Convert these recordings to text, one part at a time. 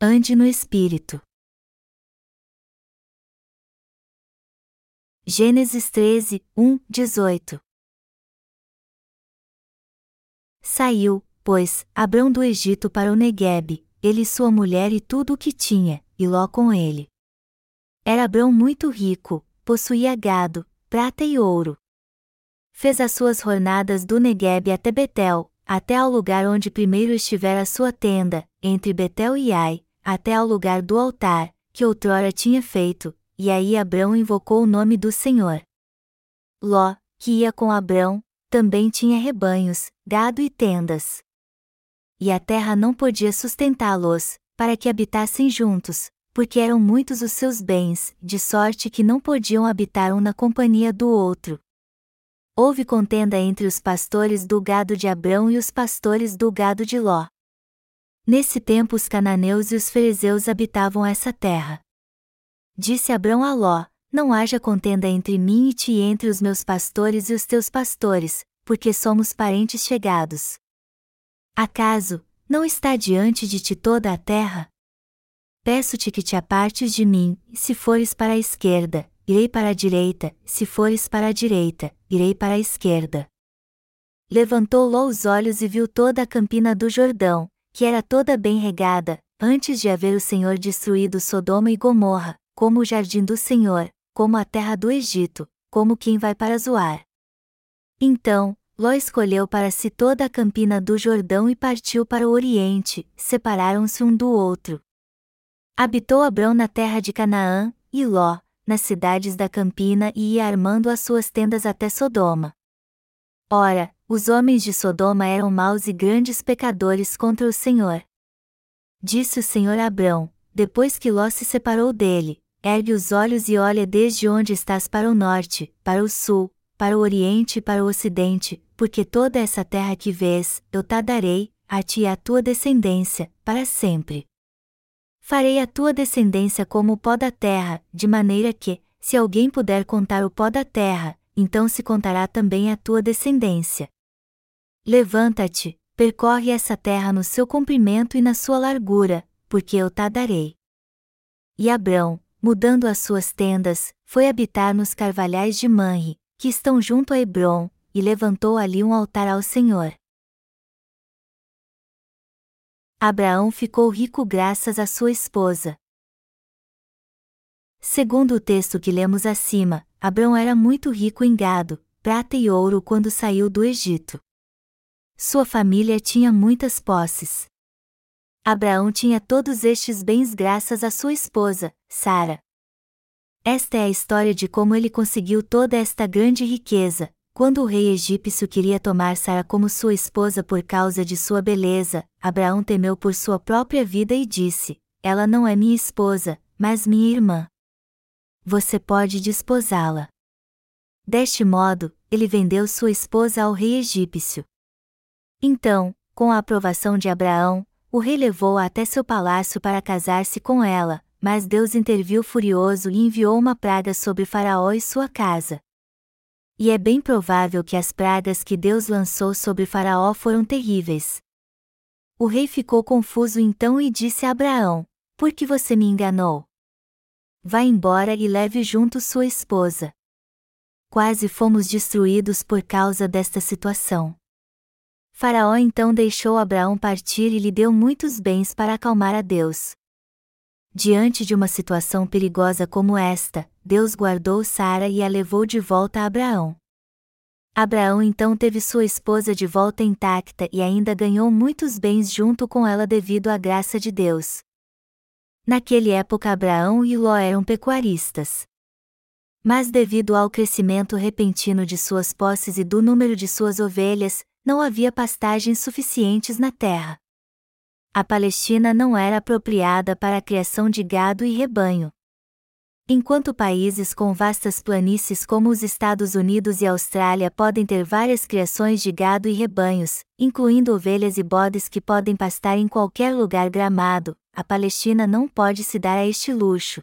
Ande no Espírito. Gênesis 13, 1, 18 Saiu, pois, Abrão do Egito para o Neguebe, ele sua mulher e tudo o que tinha, e Ló com ele. Era Abrão muito rico, possuía gado, prata e ouro. Fez as suas jornadas do Neguebe até Betel, até ao lugar onde primeiro estivera a sua tenda, entre Betel e Ai, até ao lugar do altar, que outrora tinha feito, e aí Abrão invocou o nome do Senhor. Ló, que ia com Abrão, também tinha rebanhos, gado e tendas. E a terra não podia sustentá-los, para que habitassem juntos, porque eram muitos os seus bens, de sorte que não podiam habitar um na companhia do outro. Houve contenda entre os pastores do gado de Abrão e os pastores do gado de Ló. Nesse tempo os cananeus e os fariseus habitavam essa terra. Disse Abrão a Ló: Não haja contenda entre mim e ti e entre os meus pastores e os teus pastores, porque somos parentes chegados. Acaso, não está diante de ti toda a terra? Peço-te que te apartes de mim, se fores para a esquerda, irei para a direita, se fores para a direita, irei para a esquerda. Levantou Ló os olhos e viu toda a campina do Jordão, que era toda bem regada, antes de haver o Senhor destruído Sodoma e Gomorra, como o jardim do Senhor, como a terra do Egito, como quem vai para Zoar. Então, Ló escolheu para si toda a campina do Jordão e partiu para o Oriente, separaram-se um do outro. Habitou Abrão na terra de Canaã, e Ló, nas cidades da campina e ia armando as suas tendas até Sodoma. Ora, os homens de Sodoma eram maus e grandes pecadores contra o Senhor. Disse o Senhor a Abrão, depois que Ló se separou dele: Ergue os olhos e olha desde onde estás para o norte, para o sul, para o oriente e para o ocidente, porque toda essa terra que vês, eu te darei, a ti e à tua descendência, para sempre. Farei a tua descendência como o pó da terra, de maneira que, se alguém puder contar o pó da terra, então se contará também a tua descendência. Levanta-te, percorre essa terra no seu comprimento e na sua largura, porque eu te darei. E Abrão, mudando as suas tendas, foi habitar nos carvalhais de Manre, que estão junto a Hebron, e levantou ali um altar ao Senhor. Abraão ficou rico graças à sua esposa. Segundo o texto que lemos acima, Abrão era muito rico em gado, prata e ouro quando saiu do Egito. Sua família tinha muitas posses. Abraão tinha todos estes bens graças à sua esposa, Sara. Esta é a história de como ele conseguiu toda esta grande riqueza. Quando o rei egípcio queria tomar Sara como sua esposa por causa de sua beleza, Abraão temeu por sua própria vida e disse: Ela não é minha esposa, mas minha irmã. Você pode desposá-la. Deste modo, ele vendeu sua esposa ao rei egípcio. Então, com a aprovação de Abraão, o rei levou-a até seu palácio para casar-se com ela, mas Deus interviu furioso e enviou uma praga sobre Faraó e sua casa. E é bem provável que as pragas que Deus lançou sobre Faraó foram terríveis. O rei ficou confuso então e disse a Abraão: Por que você me enganou? Vá embora e leve junto sua esposa. Quase fomos destruídos por causa desta situação. Faraó então deixou Abraão partir e lhe deu muitos bens para acalmar a Deus. Diante de uma situação perigosa como esta, Deus guardou Sara e a levou de volta a Abraão. Abraão então teve sua esposa de volta intacta e ainda ganhou muitos bens junto com ela devido à graça de Deus. Naquele época Abraão e Ló eram pecuaristas. Mas devido ao crescimento repentino de suas posses e do número de suas ovelhas, não havia pastagens suficientes na terra. A Palestina não era apropriada para a criação de gado e rebanho. Enquanto países com vastas planícies como os Estados Unidos e Austrália podem ter várias criações de gado e rebanhos, incluindo ovelhas e bodes que podem pastar em qualquer lugar gramado, a Palestina não pode se dar a este luxo.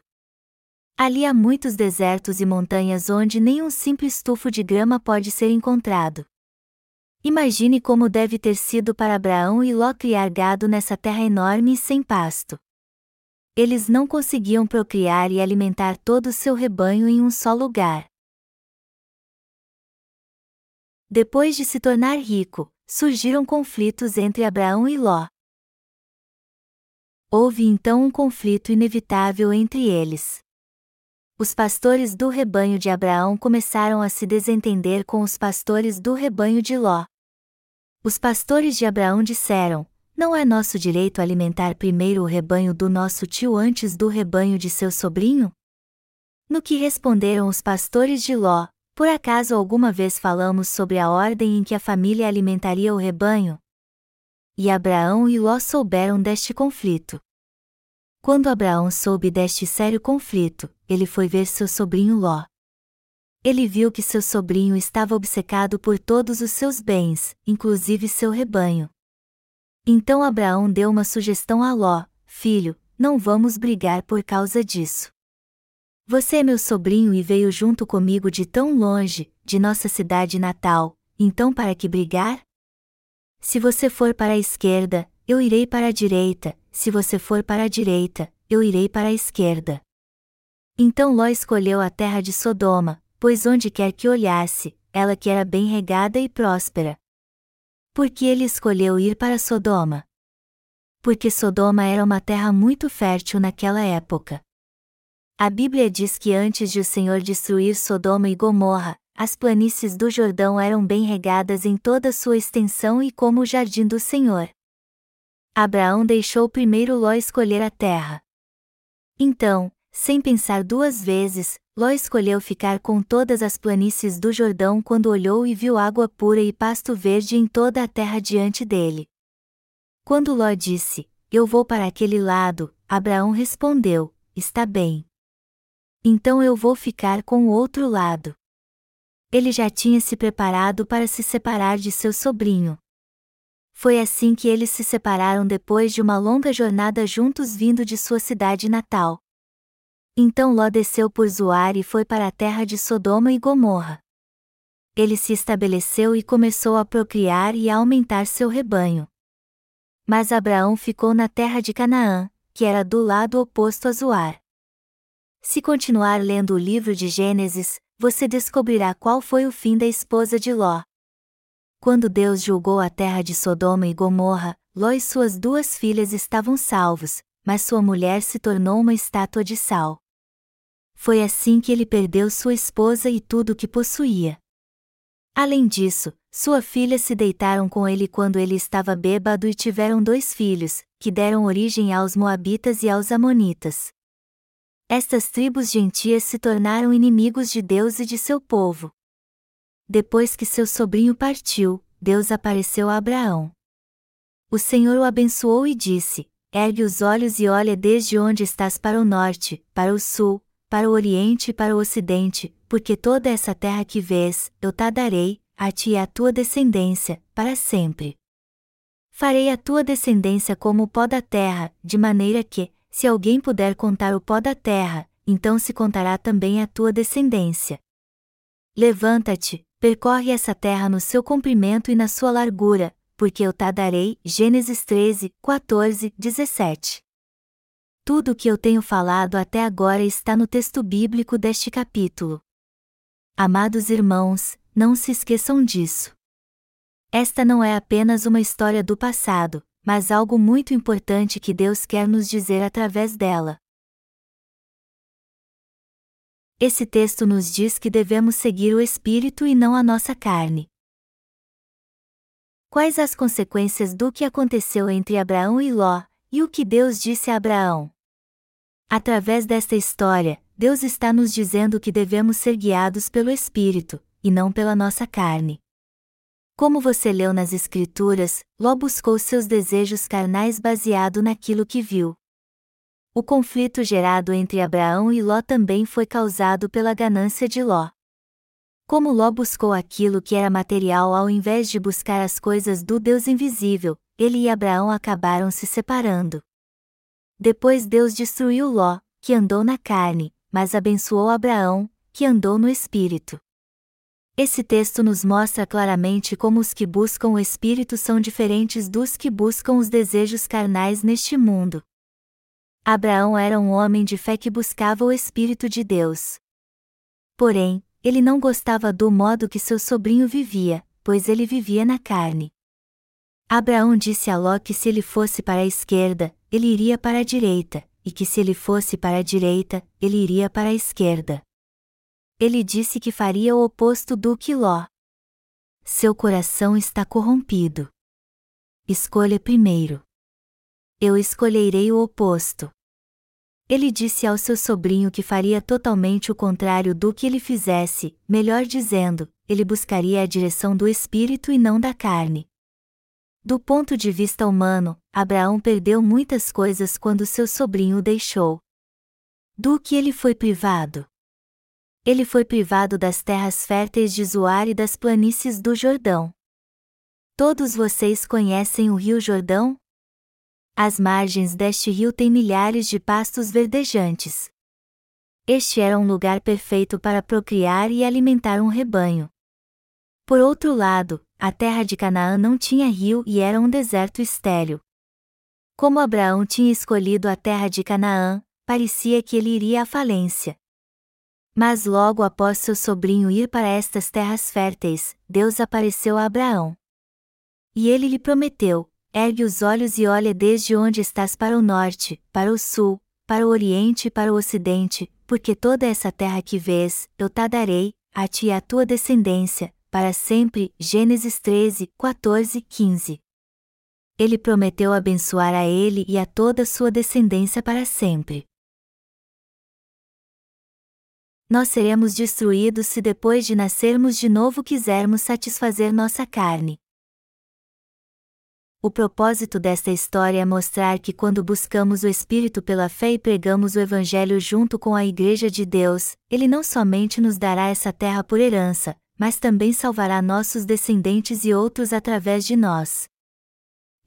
Ali há muitos desertos e montanhas onde nem um simples tufo de grama pode ser encontrado. Imagine como deve ter sido para Abraão e Ló criar gado nessa terra enorme e sem pasto. eles não conseguiam procriar e alimentar todo o seu rebanho em um só lugar. Depois de se tornar rico, surgiram conflitos entre Abraão e Ló. Houve então um conflito inevitável entre eles. Os pastores do rebanho de Abraão começaram a se desentender com os pastores do rebanho de Ló. Os pastores de Abraão disseram: Não é nosso direito alimentar primeiro o rebanho do nosso tio antes do rebanho de seu sobrinho? No que responderam os pastores de Ló: por acaso alguma vez falamos sobre a ordem em que a família alimentaria o rebanho? E Abraão e Ló souberam deste conflito. Quando Abraão soube deste sério conflito, ele foi ver seu sobrinho Ló. Ele viu que seu sobrinho estava obcecado por todos os seus bens, inclusive seu rebanho. Então Abraão deu uma sugestão a Ló: Filho, não vamos brigar por causa disso. Você é meu sobrinho e veio junto comigo de tão longe, de nossa cidade natal, então para que brigar? Se você for para a esquerda, eu irei para a direita, se você for para a direita, eu irei para a esquerda. Então Ló escolheu a terra de Sodoma, pois onde quer que olhasse, ela que era bem regada e próspera. Por que ele escolheu ir para Sodoma? Porque Sodoma era uma terra muito fértil naquela época. A Bíblia diz que antes de o Senhor destruir Sodoma e Gomorra, as planícies do Jordão eram bem regadas em toda sua extensão e como o jardim do Senhor. Abraão deixou primeiro Ló escolher a terra. Então, sem pensar duas vezes, Ló escolheu ficar com todas as planícies do Jordão quando olhou e viu água pura e pasto verde em toda a terra diante dele. Quando Ló disse: Eu vou para aquele lado, Abraão respondeu: Está bem então eu vou ficar com o outro lado. Ele já tinha se preparado para se separar de seu sobrinho. Foi assim que eles se separaram depois de uma longa jornada juntos vindo de sua cidade natal. Então Ló desceu por Zoar e foi para a terra de Sodoma e Gomorra. Ele se estabeleceu e começou a procriar e a aumentar seu rebanho. Mas Abraão ficou na terra de Canaã, que era do lado oposto a Zoar. Se continuar lendo o livro de Gênesis, você descobrirá qual foi o fim da esposa de Ló. Quando Deus julgou a terra de Sodoma e Gomorra, Ló e suas duas filhas estavam salvos, mas sua mulher se tornou uma estátua de sal. Foi assim que ele perdeu sua esposa e tudo o que possuía. Além disso, sua filha se deitaram com ele quando ele estava bêbado e tiveram dois filhos, que deram origem aos Moabitas e aos Amonitas. Estas tribos gentias se tornaram inimigos de Deus e de seu povo. Depois que seu sobrinho partiu, Deus apareceu a Abraão. O Senhor o abençoou e disse: Ergue os olhos e olha desde onde estás para o norte, para o sul, para o oriente e para o ocidente, porque toda essa terra que vês, eu te darei, a ti e à tua descendência, para sempre. Farei a tua descendência como o pó da terra, de maneira que, se alguém puder contar o pó da terra, então se contará também a tua descendência. Levanta-te, percorre essa terra no seu comprimento e na sua largura, porque eu te darei. Gênesis 13, 14, 17. Tudo o que eu tenho falado até agora está no texto bíblico deste capítulo. Amados irmãos, não se esqueçam disso. Esta não é apenas uma história do passado, mas algo muito importante que Deus quer nos dizer através dela. Esse texto nos diz que devemos seguir o Espírito e não a nossa carne. Quais as consequências do que aconteceu entre Abraão e Ló, e o que Deus disse a Abraão? Através desta história, Deus está nos dizendo que devemos ser guiados pelo Espírito, e não pela nossa carne. Como você leu nas Escrituras, Ló buscou seus desejos carnais baseado naquilo que viu. O conflito gerado entre Abraão e Ló também foi causado pela ganância de Ló. Como Ló buscou aquilo que era material ao invés de buscar as coisas do Deus invisível, ele e Abraão acabaram se separando. Depois Deus destruiu Ló, que andou na carne, mas abençoou Abraão, que andou no espírito. Esse texto nos mostra claramente como os que buscam o Espírito são diferentes dos que buscam os desejos carnais neste mundo. Abraão era um homem de fé que buscava o Espírito de Deus. Porém, ele não gostava do modo que seu sobrinho vivia, pois ele vivia na carne. Abraão disse a Ló que se ele fosse para a esquerda, ele iria para a direita, e que se ele fosse para a direita, ele iria para a esquerda. Ele disse que faria o oposto do que Ló. Seu coração está corrompido. Escolha primeiro. Eu escolherei o oposto. Ele disse ao seu sobrinho que faria totalmente o contrário do que ele fizesse, melhor dizendo, ele buscaria a direção do espírito e não da carne. Do ponto de vista humano, Abraão perdeu muitas coisas quando seu sobrinho o deixou. Do que ele foi privado? Ele foi privado das terras férteis de Zoar e das planícies do Jordão. Todos vocês conhecem o Rio Jordão? As margens deste rio têm milhares de pastos verdejantes. Este era um lugar perfeito para procriar e alimentar um rebanho. Por outro lado, a terra de Canaã não tinha rio e era um deserto estéril. Como Abraão tinha escolhido a terra de Canaã, parecia que ele iria à falência. Mas logo após seu sobrinho ir para estas terras férteis, Deus apareceu a Abraão. E ele lhe prometeu: ergue os olhos e olha desde onde estás para o norte, para o sul, para o oriente e para o ocidente, porque toda essa terra que vês, eu te darei, a ti e à tua descendência, para sempre. Gênesis 13, 14, 15. Ele prometeu abençoar a ele e a toda sua descendência para sempre. Nós seremos destruídos se depois de nascermos de novo quisermos satisfazer nossa carne. O propósito desta história é mostrar que quando buscamos o Espírito pela fé e pregamos o Evangelho junto com a Igreja de Deus, ele não somente nos dará essa terra por herança, mas também salvará nossos descendentes e outros através de nós.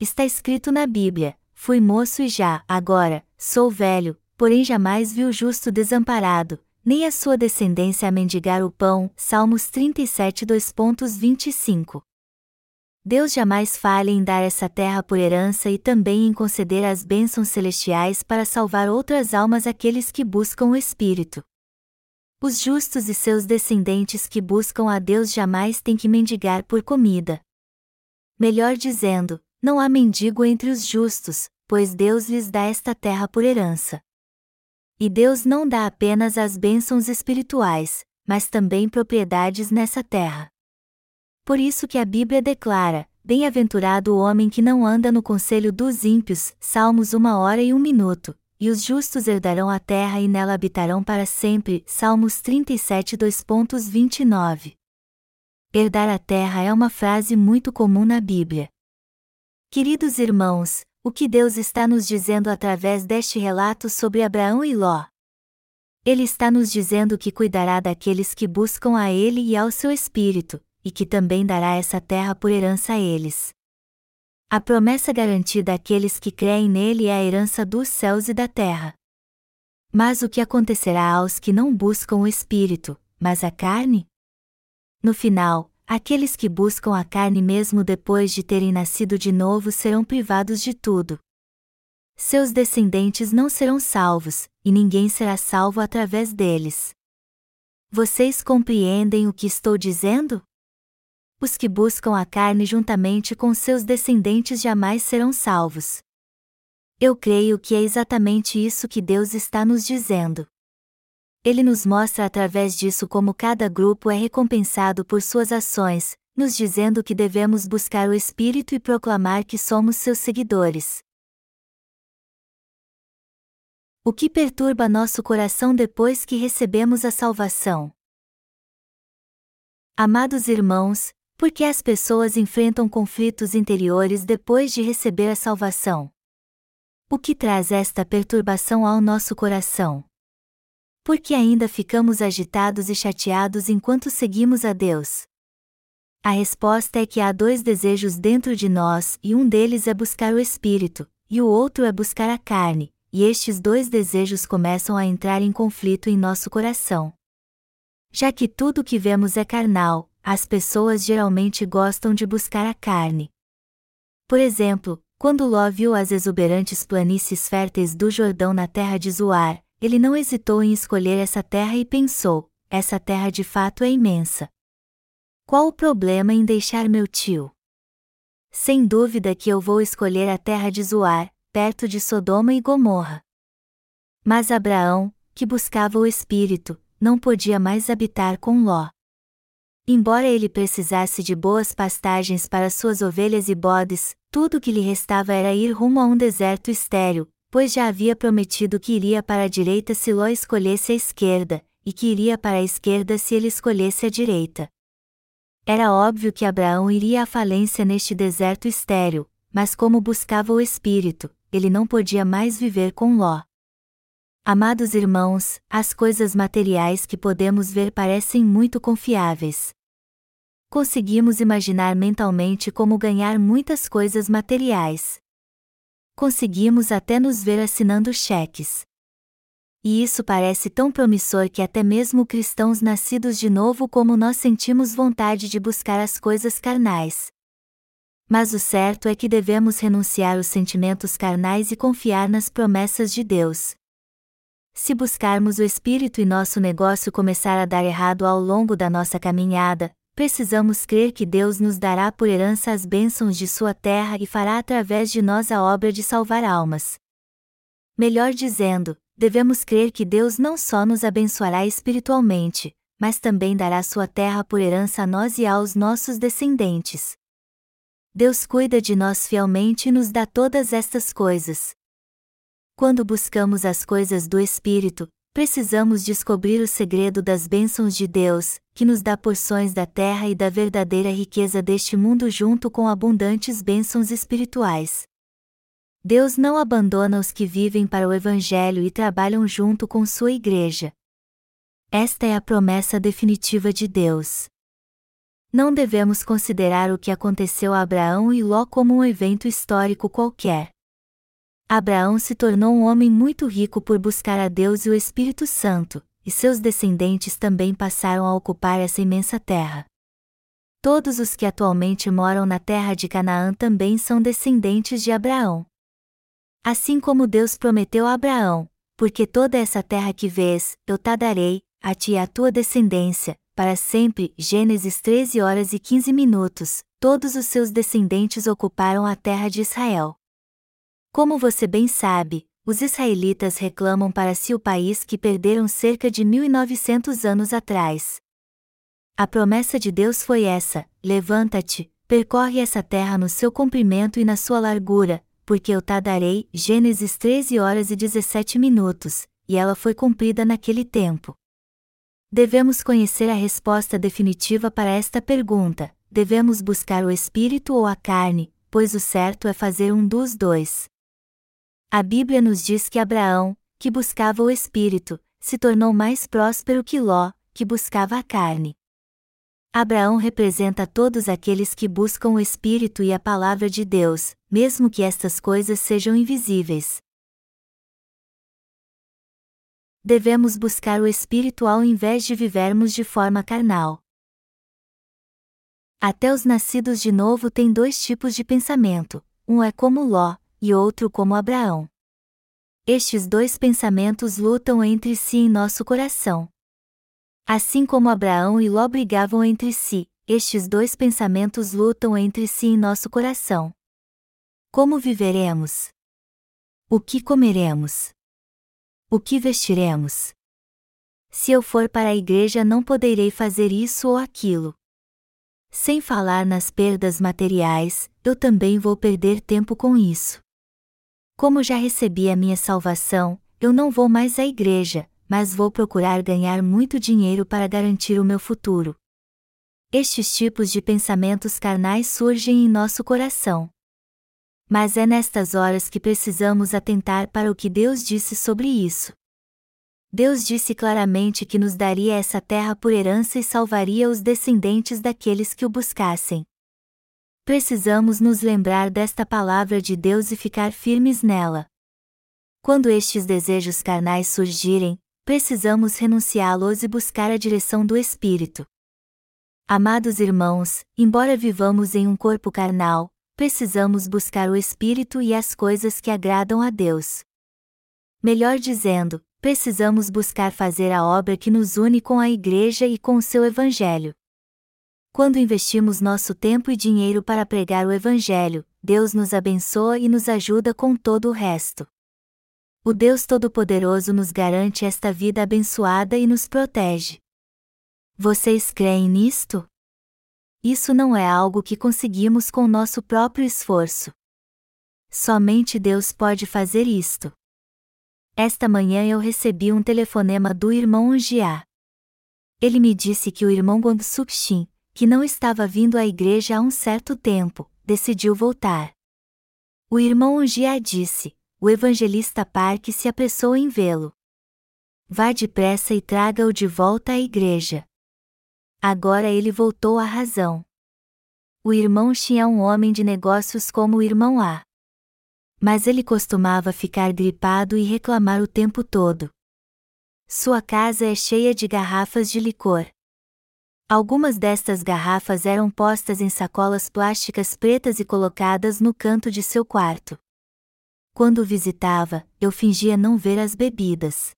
Está escrito na Bíblia: Fui moço e já, agora, sou velho, porém jamais vi o justo desamparado, nem a sua descendência a mendigar o pão. Salmos 37, 2.25. Deus jamais falha em dar essa terra por herança e também em conceder as bênçãos celestiais para salvar outras almas àqueles que buscam o Espírito. Os justos e seus descendentes que buscam a Deus jamais têm que mendigar por comida. Melhor dizendo, não há mendigo entre os justos, pois Deus lhes dá esta terra por herança. E Deus não dá apenas as bênçãos espirituais, mas também propriedades nessa terra. Por isso que a Bíblia declara: Bem-aventurado o homem que não anda no conselho dos ímpios, Salmos uma hora e um minuto, e os justos herdarão a terra e nela habitarão para sempre, Salmos 37 2.29. Herdar a terra é uma frase muito comum na Bíblia. Queridos irmãos, o que Deus está nos dizendo através deste relato sobre Abraão e Ló? Ele está nos dizendo que cuidará daqueles que buscam a Ele e ao seu Espírito, e que também dará essa terra por herança a eles. A promessa garantida àqueles que creem nele é a herança dos céus e da terra. Mas o que acontecerá aos que não buscam o espírito, mas a carne? No final, aqueles que buscam a carne mesmo depois de terem nascido de novo serão privados de tudo. Seus descendentes não serão salvos, e ninguém será salvo através deles. Vocês compreendem o que estou dizendo? os que buscam a carne juntamente com seus descendentes jamais serão salvos. Eu creio que é exatamente isso que Deus está nos dizendo. Ele nos mostra através disso como cada grupo é recompensado por suas ações, nos dizendo que devemos buscar o Espírito e proclamar que somos seus seguidores. O que perturba nosso coração depois que recebemos a salvação? Amados irmãos, porque as pessoas enfrentam conflitos interiores depois de receber a salvação. O que traz esta perturbação ao nosso coração? Porque ainda ficamos agitados e chateados enquanto seguimos a Deus? A resposta é que há dois desejos dentro de nós e um deles é buscar o espírito, e o outro é buscar a carne, e estes dois desejos começam a entrar em conflito em nosso coração. Já que tudo que vemos é carnal, as pessoas geralmente gostam de buscar a carne. Por exemplo, Quando Ló viu as exuberantes planícies férteis do Jordão na terra de Zoar, ele não hesitou em escolher essa terra e pensou: essa terra de fato é imensa. Qual o problema em deixar meu tio? Sem dúvida que eu vou escolher a terra de Zoar, perto de Sodoma e Gomorra. Mas Abraão, que buscava o Espírito, não podia mais habitar com Ló. Embora ele precisasse de boas pastagens para suas ovelhas e bodes, tudo que lhe restava era ir rumo a um deserto estéril, pois já havia prometido que iria para a direita se Ló escolhesse a esquerda, e que iria para a esquerda se ele escolhesse a direita. Era óbvio que Abraão iria à falência neste deserto estéril, mas como buscava o Espírito, ele não podia mais viver com Ló. Amados irmãos, as coisas materiais que podemos ver parecem muito confiáveis. Conseguimos imaginar mentalmente como ganhar muitas coisas materiais. Conseguimos até nos ver assinando cheques. E isso parece tão promissor que até mesmo cristãos nascidos de novo como nós sentimos vontade de buscar as coisas carnais. Mas o certo é que devemos renunciar os sentimentos carnais e confiar nas promessas de Deus. Se buscarmos o Espírito e nosso negócio começar a dar errado ao longo da nossa caminhada, precisamos crer que Deus nos dará por herança as bênçãos de Sua terra e fará através de nós a obra de salvar almas. Melhor dizendo, devemos crer que Deus não só nos abençoará espiritualmente, mas também dará Sua terra por herança a nós e aos nossos descendentes. Deus cuida de nós fielmente e nos dá todas estas coisas. Quando buscamos as coisas do Espírito, precisamos descobrir o segredo das bênçãos de Deus, que nos dá porções da terra e da verdadeira riqueza deste mundo junto com abundantes bênçãos espirituais. Deus não abandona os que vivem para o Evangelho e trabalham junto com sua igreja. Esta é a promessa definitiva de Deus. Não devemos considerar o que aconteceu a Abraão e Ló como um evento histórico qualquer. Abraão se tornou um homem muito rico por buscar a Deus e o Espírito Santo, e seus descendentes também passaram a ocupar essa imensa terra. Todos os que atualmente moram na terra de Canaã também são descendentes de Abraão. Assim como Deus prometeu a Abraão, porque toda essa terra que vês, eu te darei, a ti e à tua descendência, para sempre. Gênesis 13 horas e 15 minutos. Todos os seus descendentes ocuparam a terra de Israel. Como você bem sabe, os israelitas reclamam para si o país que perderam cerca de 1900 anos atrás. A promessa de Deus foi essa: levanta-te, percorre essa terra no seu comprimento e na sua largura, porque eu te darei. Gênesis 13 horas e 17 minutos, e ela foi cumprida naquele tempo. Devemos conhecer a resposta definitiva para esta pergunta: devemos buscar o espírito ou a carne, pois o certo é fazer um dos dois. A Bíblia nos diz que Abraão, que buscava o espírito, se tornou mais próspero que Ló, que buscava a carne. Abraão representa todos aqueles que buscam o Espírito e a palavra de Deus, mesmo que estas coisas sejam invisíveis. Devemos buscar o Espírito ao invés de vivermos de forma carnal. Até os nascidos de novo têm dois tipos de pensamento: um é como Ló, e outro como Abraão. Estes dois pensamentos lutam entre si em nosso coração. Assim como Abraão e Ló brigavam entre si, estes dois pensamentos lutam entre si em nosso coração. Como viveremos? O que comeremos? O que vestiremos? Se eu for para a igreja, não poderei fazer isso ou aquilo. Sem falar nas perdas materiais, eu também vou perder tempo com isso. Como já recebi a minha salvação, eu não vou mais à igreja, mas vou procurar ganhar muito dinheiro para garantir o meu futuro. Estes tipos de pensamentos carnais surgem em nosso coração. Mas é nestas horas que precisamos atentar para o que Deus disse sobre isso. Deus disse claramente que nos daria essa terra por herança e salvaria os descendentes daqueles que o buscassem. Precisamos nos lembrar desta palavra de Deus e ficar firmes nela. Quando estes desejos carnais surgirem, precisamos renunciá-los e buscar a direção do Espírito. Amados irmãos, embora vivamos em um corpo carnal, precisamos buscar o Espírito e as coisas que agradam a Deus. Melhor dizendo, precisamos buscar fazer a obra que nos une com a Igreja e com o seu Evangelho. Quando investimos nosso tempo e dinheiro para pregar o Evangelho, Deus nos abençoa e nos ajuda com todo o resto. O Deus Todo-Poderoso nos garante esta vida abençoada e nos protege. Vocês creem nisto? Isso não é algo que conseguimos com nosso próprio esforço. Somente Deus pode fazer isto. Esta manhã eu recebi um telefonema do irmão Angiá. Ele me disse que o irmão Gongsuk Shin, que não estava vindo à igreja há um certo tempo, decidiu voltar. O irmão Angiá disse: o evangelista Park se apressou em vê-lo. Vá depressa e traga-o de volta à igreja. Agora ele voltou à razão. O irmão tinha um homem de negócios como o irmão A. Mas ele costumava ficar gripado e reclamar o tempo todo. Sua casa é cheia de garrafas de licor. Algumas destas garrafas eram postas em sacolas plásticas pretas e colocadas no canto de seu quarto. Quando visitava, eu fingia não ver as bebidas.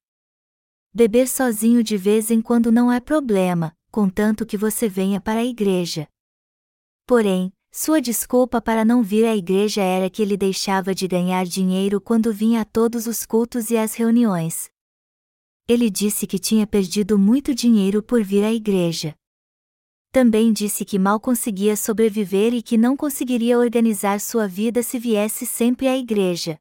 Beber sozinho de vez em quando não é problema, contanto que você venha para a igreja. Porém, sua desculpa para não vir à igreja era que ele deixava de ganhar dinheiro quando vinha a todos os cultos e às reuniões. Ele disse que tinha perdido muito dinheiro por vir à igreja. Também disse que mal conseguia sobreviver e que não conseguiria organizar sua vida se viesse sempre à igreja.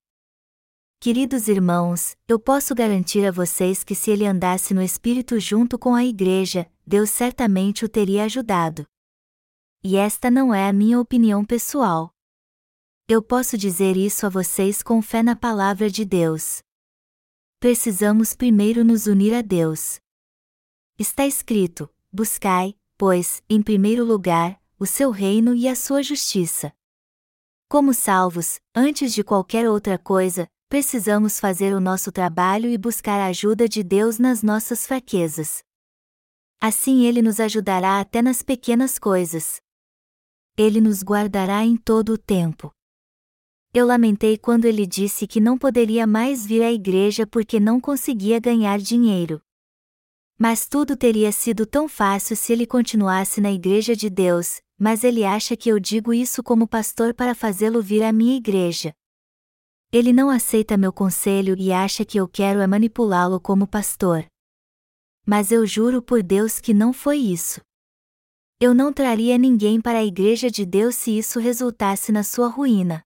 Queridos irmãos, eu posso garantir a vocês que se ele andasse no Espírito junto com a Igreja, Deus certamente o teria ajudado. E esta não é a minha opinião pessoal. Eu posso dizer isso a vocês com fé na palavra de Deus. Precisamos primeiro nos unir a Deus. Está escrito: Buscai, pois, em primeiro lugar, o seu reino e a sua justiça. Como salvos, antes de qualquer outra coisa, precisamos fazer o nosso trabalho e buscar a ajuda de Deus nas nossas fraquezas. Assim Ele nos ajudará até nas pequenas coisas. Ele nos guardará em todo o tempo. Eu lamentei quando ele disse que não poderia mais vir à igreja porque não conseguia ganhar dinheiro. Mas tudo teria sido tão fácil se ele continuasse na igreja de Deus, mas ele acha que eu digo isso como pastor para fazê-lo vir à minha igreja. Ele não aceita meu conselho e acha que eu quero é manipulá-lo como pastor. Mas eu juro por Deus que não foi isso. Eu não traria ninguém para a igreja de Deus se isso resultasse na sua ruína.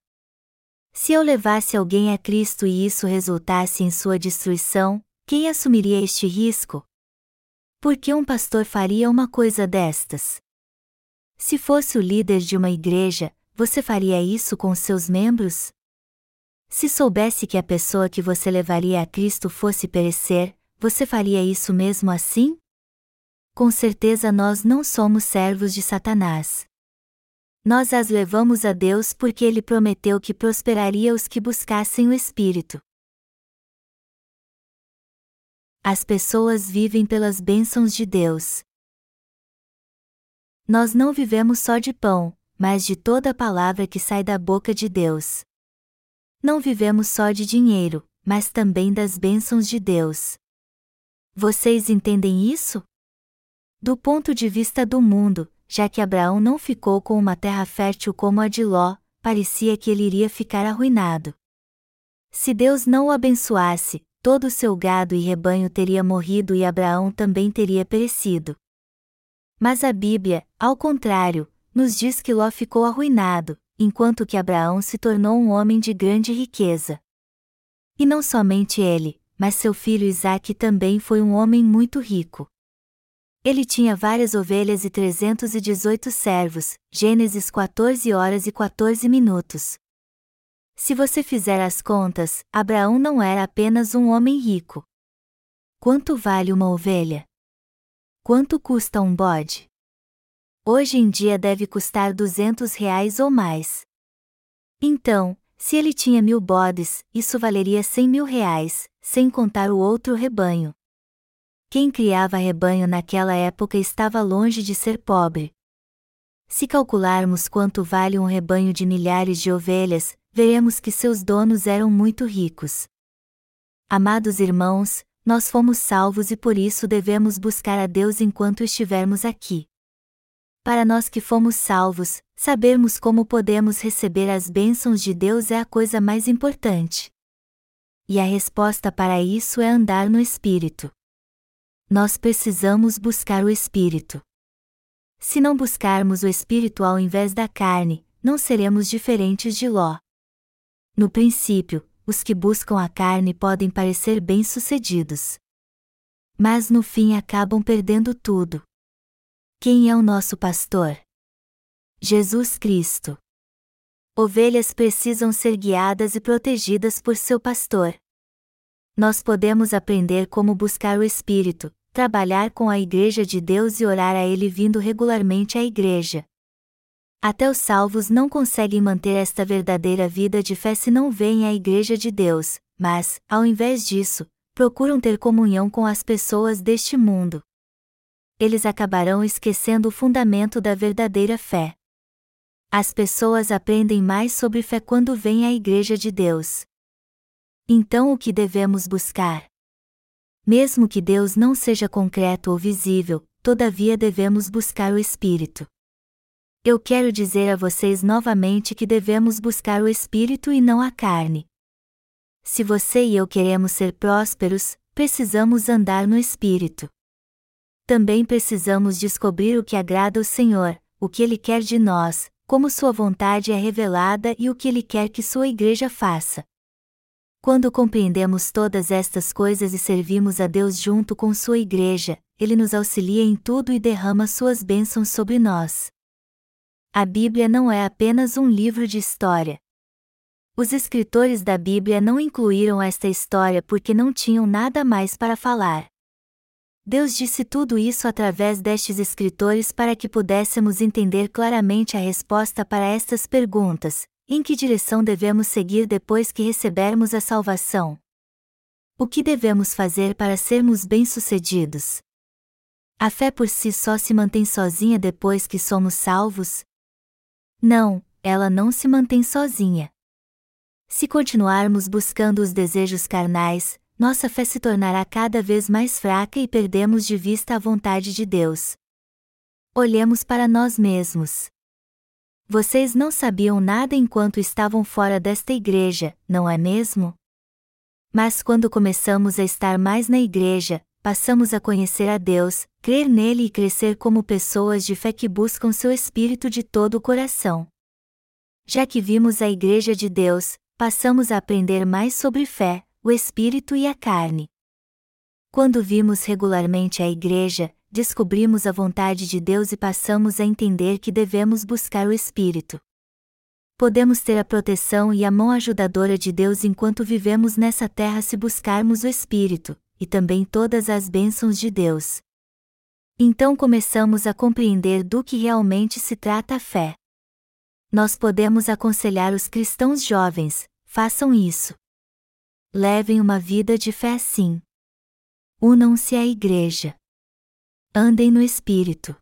Se eu levasse alguém a Cristo e isso resultasse em sua destruição, quem assumiria este risco? Por que um pastor faria uma coisa destas? Se fosse o líder de uma igreja, você faria isso com seus membros? Se soubesse que a pessoa que você levaria a Cristo fosse perecer, você faria isso mesmo assim? Com certeza nós não somos servos de Satanás. Nós as levamos a Deus porque ele prometeu que prosperaria os que buscassem o Espírito. As pessoas vivem pelas bênçãos de Deus. Nós não vivemos só de pão, mas de toda a palavra que sai da boca de Deus. Não vivemos só de dinheiro, mas também das bênçãos de Deus. Vocês entendem isso? Do ponto de vista do mundo, já que Abraão não ficou com uma terra fértil como a de Ló, parecia que ele iria ficar arruinado. Se Deus não o abençoasse, todo o seu gado e rebanho teria morrido e Abraão também teria perecido. Mas a Bíblia, ao contrário, nos diz que Ló ficou arruinado, enquanto que Abraão se tornou um homem de grande riqueza. E não somente ele, mas seu filho Isaque também foi um homem muito rico. Ele tinha várias ovelhas e 318 servos, Gênesis 14 horas e 14 minutos. Se você fizer as contas, Abraão não era apenas um homem rico. Quanto vale uma ovelha? Quanto custa um bode? Hoje em dia deve custar 200 reais ou mais. Então, se ele tinha mil bodes, isso valeria 100 mil reais, sem contar o outro rebanho. Quem criava rebanho naquela época estava longe de ser pobre. Se calcularmos quanto vale um rebanho de milhares de ovelhas, veremos que seus donos eram muito ricos. Amados irmãos, nós fomos salvos e por isso devemos buscar a Deus enquanto estivermos aqui. Para nós que fomos salvos, sabermos como podemos receber as bênçãos de Deus é a coisa mais importante. E a resposta para isso é andar no Espírito. Nós precisamos buscar o Espírito. Se não buscarmos o Espírito ao invés da carne, não seremos diferentes de Ló. No princípio, os que buscam a carne podem parecer bem-sucedidos. Mas no fim acabam perdendo tudo. Quem é o nosso pastor? Jesus Cristo. Ovelhas precisam ser guiadas e protegidas por seu pastor. Nós podemos aprender como buscar o Espírito, trabalhar com a Igreja de Deus e orar a Ele vindo regularmente à Igreja. Até os salvos não conseguem manter esta verdadeira vida de fé se não veem a Igreja de Deus, mas, ao invés disso, procuram ter comunhão com as pessoas deste mundo. Eles acabarão esquecendo o fundamento da verdadeira fé. As pessoas aprendem mais sobre fé quando vêm à Igreja de Deus. Então o que devemos buscar? Mesmo que Deus não seja concreto ou visível, todavia devemos buscar o Espírito. Eu quero dizer a vocês novamente que devemos buscar o Espírito e não a carne. Se você e eu queremos ser prósperos, precisamos andar no Espírito. Também precisamos descobrir o que agrada ao Senhor, o que Ele quer de nós, como Sua vontade é revelada e o que Ele quer que Sua igreja faça. Quando compreendemos todas estas coisas e servimos a Deus junto com Sua Igreja, Ele nos auxilia em tudo e derrama Suas bênçãos sobre nós. A Bíblia não é apenas um livro de história. Os escritores da Bíblia não incluíram esta história porque não tinham nada mais para falar. Deus disse tudo isso através destes escritores para que pudéssemos entender claramente a resposta para estas perguntas, em que direção devemos seguir depois que recebermos a salvação? O que devemos fazer para sermos bem-sucedidos? A fé por si só se mantém sozinha depois que somos salvos? Não, ela não se mantém sozinha. Se continuarmos buscando os desejos carnais, nossa fé se tornará cada vez mais fraca e perdemos de vista a vontade de Deus. Olhemos para nós mesmos. Vocês não sabiam nada enquanto estavam fora desta igreja, não é mesmo? Mas quando começamos a estar mais na igreja, passamos a conhecer a Deus, crer nele e crescer como pessoas de fé que buscam seu espírito de todo o coração. Já que vimos a igreja de Deus, passamos a aprender mais sobre fé, o espírito e a carne. Quando vimos regularmente a igreja, descobrimos a vontade de Deus e passamos a entender que devemos buscar o Espírito. Podemos ter a proteção e a mão ajudadora de Deus enquanto vivemos nessa terra se buscarmos o Espírito, e também todas as bênçãos de Deus. Então começamos a compreender do que realmente se trata a fé. Nós podemos aconselhar os cristãos jovens: façam isso. Levem uma vida de fé assim. Unam-se à igreja andem no Espírito.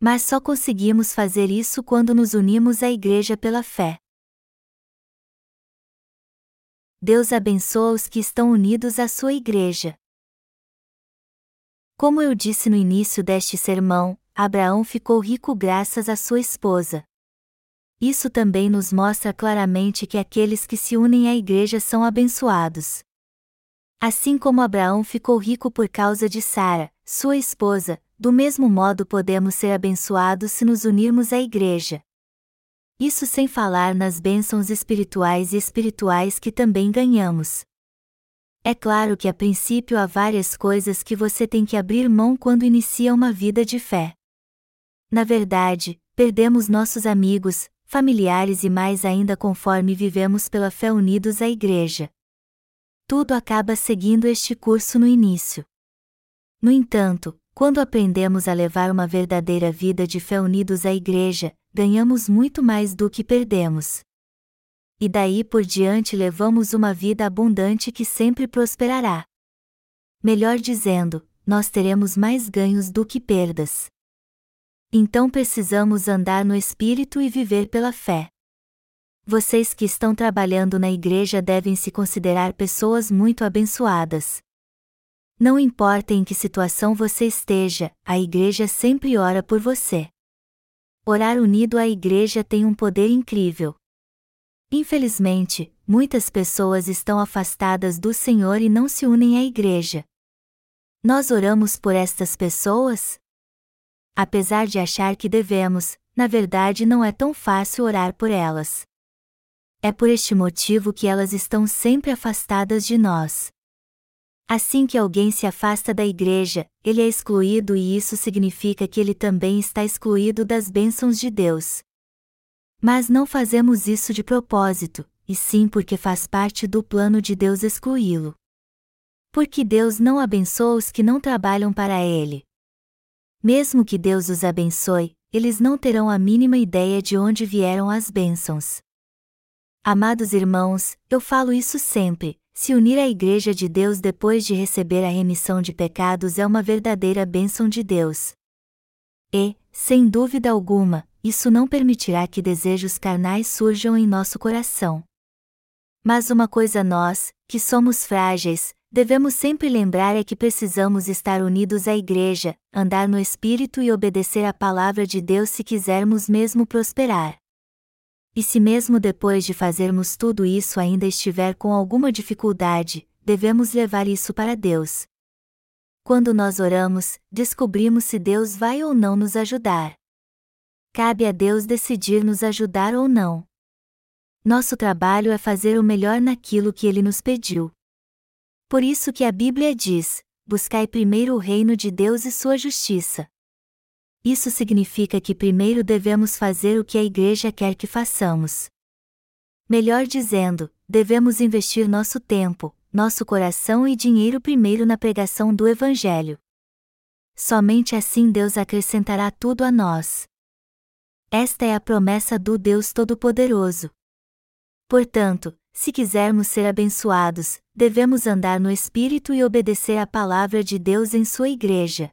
Mas só conseguimos fazer isso quando nos unimos à Igreja pela fé. Deus abençoa os que estão unidos à sua Igreja. Como eu disse no início deste sermão, Abraão ficou rico graças à sua esposa. Isso também nos mostra claramente que aqueles que se unem à Igreja são abençoados. Assim como Abraão ficou rico por causa de Sara, sua esposa, do mesmo modo podemos ser abençoados se nos unirmos à Igreja. Isso sem falar nas bênçãos espirituais e espirituais que também ganhamos. É claro que a princípio há várias coisas que você tem que abrir mão quando inicia uma vida de fé. Na verdade, perdemos nossos amigos, familiares e mais ainda conforme vivemos pela fé unidos à Igreja. Tudo acaba seguindo este curso no início. No entanto, quando aprendemos a levar uma verdadeira vida de fé unidos à Igreja, ganhamos muito mais do que perdemos. E daí por diante levamos uma vida abundante que sempre prosperará. Melhor dizendo, nós teremos mais ganhos do que perdas. Então precisamos andar no Espírito e viver pela fé. Vocês que estão trabalhando na igreja devem se considerar pessoas muito abençoadas. Não importa em que situação você esteja, a igreja sempre ora por você. Orar unido à igreja tem um poder incrível. Infelizmente, muitas pessoas estão afastadas do Senhor e não se unem à igreja. Nós oramos por estas pessoas? Apesar de achar que devemos, na verdade não é tão fácil orar por elas. É por este motivo que elas estão sempre afastadas de nós. Assim que alguém se afasta da igreja, ele é excluído e isso significa que ele também está excluído das bênçãos de Deus. Mas não fazemos isso de propósito, e sim porque faz parte do plano de Deus excluí-lo. Porque Deus não abençoa os que não trabalham para Ele. Mesmo que Deus os abençoe, eles não terão a mínima ideia de onde vieram as bênçãos. Amados irmãos, eu falo isso sempre, se unir à Igreja de Deus depois de receber a remissão de pecados é uma verdadeira bênção de Deus. E, sem dúvida alguma, isso não permitirá que desejos carnais surjam em nosso coração. Mas uma coisa nós, que somos frágeis, devemos sempre lembrar é que precisamos estar unidos à Igreja, andar no Espírito e obedecer à palavra de Deus se quisermos mesmo prosperar. E se mesmo depois de fazermos tudo isso ainda estiver com alguma dificuldade, devemos levar isso para Deus. Quando nós oramos, descobrimos se Deus vai ou não nos ajudar. Cabe a Deus decidir nos ajudar ou não. Nosso trabalho é fazer o melhor naquilo que Ele nos pediu. Por isso que a Bíblia diz: buscai primeiro o reino de Deus e sua justiça. Isso significa que primeiro devemos fazer o que a Igreja quer que façamos. Melhor dizendo, devemos investir nosso tempo, nosso coração e dinheiro primeiro na pregação do Evangelho. Somente assim Deus acrescentará tudo a nós. Esta é a promessa do Deus Todo-Poderoso. Portanto, se quisermos ser abençoados, devemos andar no Espírito e obedecer à palavra de Deus em sua igreja.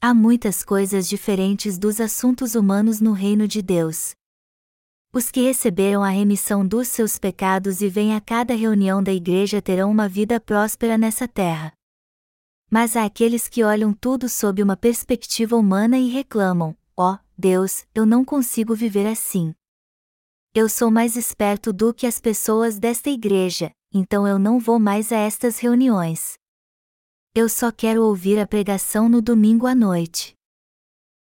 Há muitas coisas diferentes dos assuntos humanos no reino de Deus. Os que receberam a remissão dos seus pecados e vêm a cada reunião da igreja terão uma vida próspera nessa terra. Mas há aqueles que olham tudo sob uma perspectiva humana e reclamam: ó, oh, Deus, eu não consigo viver assim. Eu sou mais esperto do que as pessoas desta igreja, então eu não vou mais a estas reuniões. Eu só quero ouvir a pregação no domingo à noite.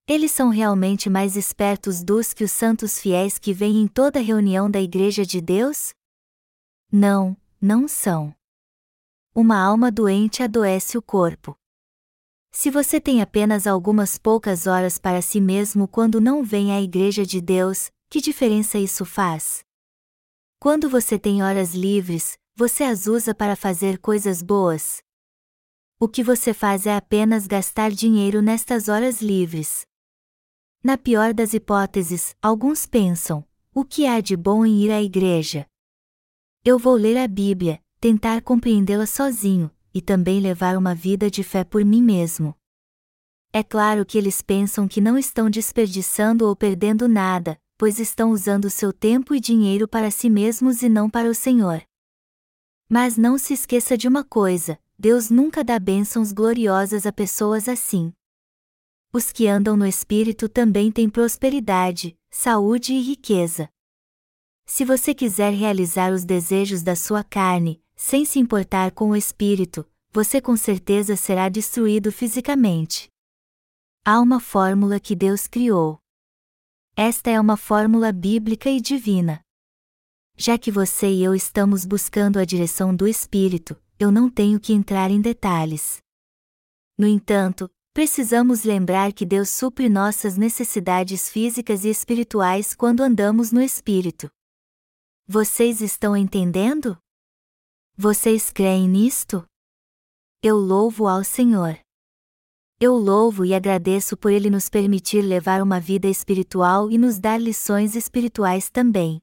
Eles são realmente mais espertos dos que os santos fiéis que vêm em toda reunião da Igreja de Deus? Não, não são. Uma alma doente adoece o corpo. Se você tem apenas algumas poucas horas para si mesmo quando não vem à Igreja de Deus, que diferença isso faz? Quando você tem horas livres, você as usa para fazer coisas boas, o que você faz é apenas gastar dinheiro nestas horas livres. Na pior das hipóteses, alguns pensam: o que há de bom em ir à igreja? Eu vou ler a Bíblia, tentar compreendê-la sozinho, e também levar uma vida de fé por mim mesmo. É claro que eles pensam que não estão desperdiçando ou perdendo nada, pois estão usando seu tempo e dinheiro para si mesmos e não para o Senhor. Mas não se esqueça de uma coisa: Deus nunca dá bênçãos gloriosas a pessoas assim. Os que andam no Espírito também têm prosperidade, saúde e riqueza. Se você quiser realizar os desejos da sua carne, sem se importar com o Espírito, você com certeza será destruído fisicamente. Há uma fórmula que Deus criou. Esta é uma fórmula bíblica e divina. Já que você e eu estamos buscando a direção do Espírito, eu não tenho que entrar em detalhes. No entanto, precisamos lembrar que Deus supre nossas necessidades físicas e espirituais quando andamos no Espírito. Vocês estão entendendo? Vocês creem nisto? Eu louvo ao Senhor. Eu louvo e agradeço por Ele nos permitir levar uma vida espiritual e nos dar lições espirituais também.